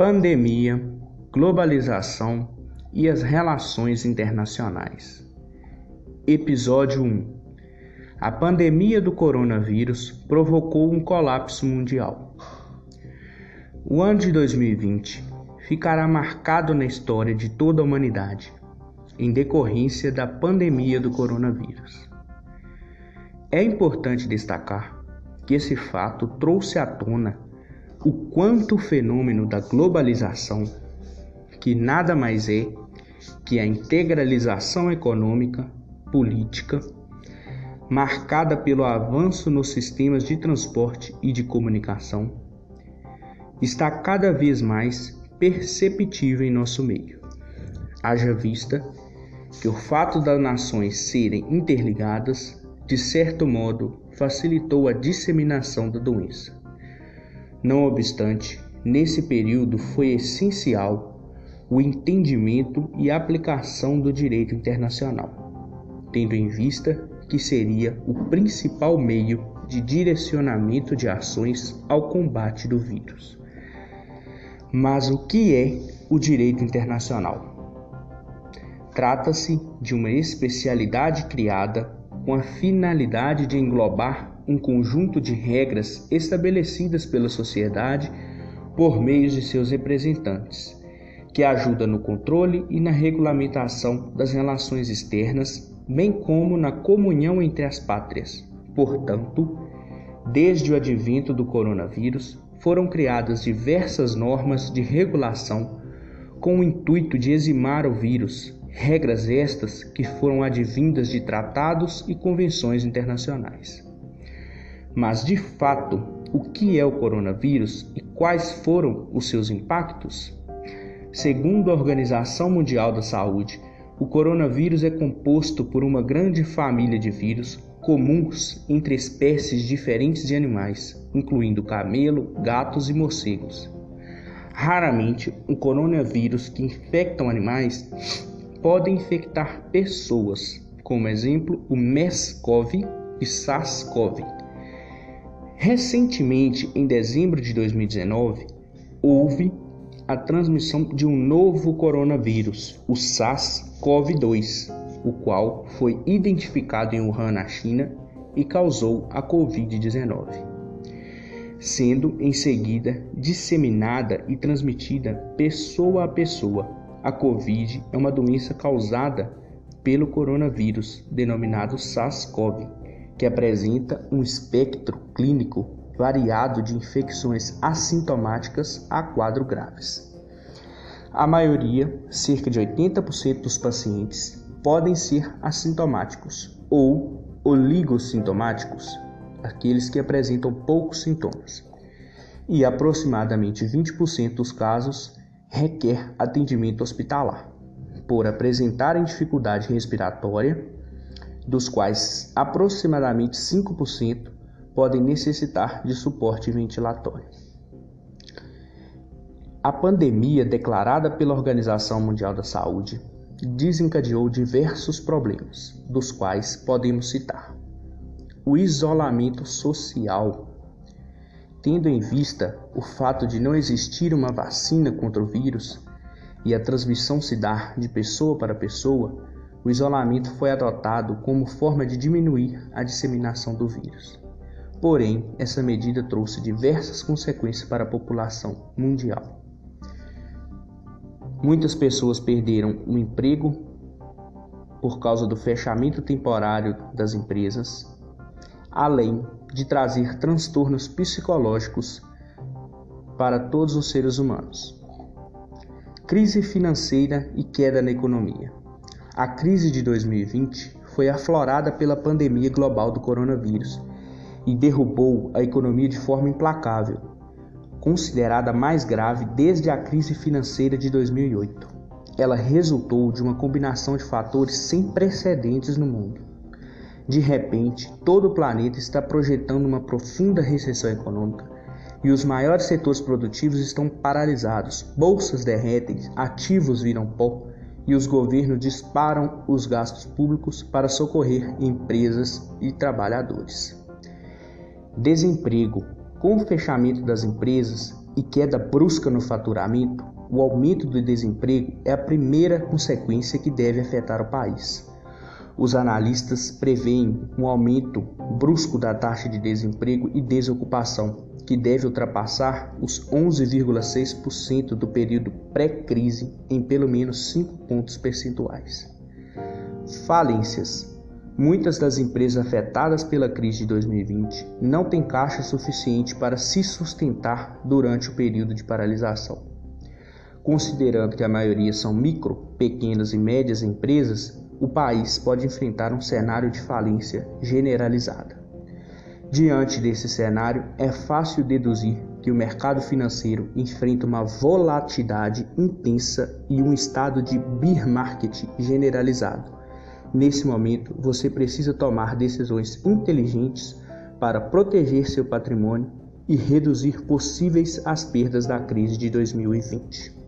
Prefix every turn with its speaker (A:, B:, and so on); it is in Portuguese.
A: Pandemia, globalização e as relações internacionais. Episódio 1 A pandemia do coronavírus provocou um colapso mundial. O ano de 2020 ficará marcado na história de toda a humanidade, em decorrência da pandemia do coronavírus. É importante destacar que esse fato trouxe à tona o quanto o fenômeno da globalização, que nada mais é que a integralização econômica, política, marcada pelo avanço nos sistemas de transporte e de comunicação, está cada vez mais perceptível em nosso meio. Haja vista que o fato das nações serem interligadas, de certo modo, facilitou a disseminação da doença. Não obstante, nesse período foi essencial o entendimento e aplicação do direito internacional, tendo em vista que seria o principal meio de direcionamento de ações ao combate do vírus. Mas o que é o direito internacional? Trata-se de uma especialidade criada com a finalidade de englobar um conjunto de regras estabelecidas pela sociedade por meio de seus representantes, que ajuda no controle e na regulamentação das relações externas, bem como na comunhão entre as pátrias. Portanto, desde o advento do coronavírus, foram criadas diversas normas de regulação com o intuito de eximar o vírus, regras estas que foram advindas de tratados e convenções internacionais. Mas de fato, o que é o coronavírus e quais foram os seus impactos? Segundo a Organização Mundial da Saúde, o coronavírus é composto por uma grande família de vírus comuns entre espécies diferentes de animais, incluindo camelo, gatos e morcegos. Raramente, um coronavírus que infectam animais pode infectar pessoas, como exemplo o MERS-CoV e SARS-CoV. Recentemente, em dezembro de 2019, houve a transmissão de um novo coronavírus, o SARS-CoV-2, o qual foi identificado em Wuhan, na China, e causou a Covid-19, sendo em seguida disseminada e transmitida pessoa a pessoa. A Covid é uma doença causada pelo coronavírus, denominado SARS-CoV que apresenta um espectro clínico variado de infecções assintomáticas a quadro graves. A maioria, cerca de 80% dos pacientes, podem ser assintomáticos ou oligossintomáticos, aqueles que apresentam poucos sintomas. E aproximadamente 20% dos casos requer atendimento hospitalar, por apresentarem dificuldade respiratória dos quais aproximadamente 5% podem necessitar de suporte ventilatório. A pandemia declarada pela Organização Mundial da Saúde desencadeou diversos problemas, dos quais podemos citar o isolamento social. Tendo em vista o fato de não existir uma vacina contra o vírus e a transmissão se dar de pessoa para pessoa, o isolamento foi adotado como forma de diminuir a disseminação do vírus. Porém, essa medida trouxe diversas consequências para a população mundial. Muitas pessoas perderam o emprego por causa do fechamento temporário das empresas, além de trazer transtornos psicológicos para todos os seres humanos. Crise financeira e queda na economia. A crise de 2020 foi aflorada pela pandemia global do coronavírus e derrubou a economia de forma implacável, considerada mais grave desde a crise financeira de 2008. Ela resultou de uma combinação de fatores sem precedentes no mundo. De repente, todo o planeta está projetando uma profunda recessão econômica e os maiores setores produtivos estão paralisados, bolsas derretem, ativos viram pó e os governos disparam os gastos públicos para socorrer empresas e trabalhadores. Desemprego. Com o fechamento das empresas, e queda brusca no faturamento, o aumento do desemprego é a primeira consequência que deve afetar o país. Os analistas preveem um aumento brusco da taxa de desemprego e desocupação, que deve ultrapassar os 11,6% do período pré-crise em pelo menos 5 pontos percentuais. Falências. Muitas das empresas afetadas pela crise de 2020 não têm caixa suficiente para se sustentar durante o período de paralisação. Considerando que a maioria são micro, pequenas e médias empresas, o país pode enfrentar um cenário de falência generalizada. Diante desse cenário, é fácil deduzir que o mercado financeiro enfrenta uma volatilidade intensa e um estado de bear market generalizado. Nesse momento, você precisa tomar decisões inteligentes para proteger seu patrimônio e reduzir possíveis as perdas da crise de 2020.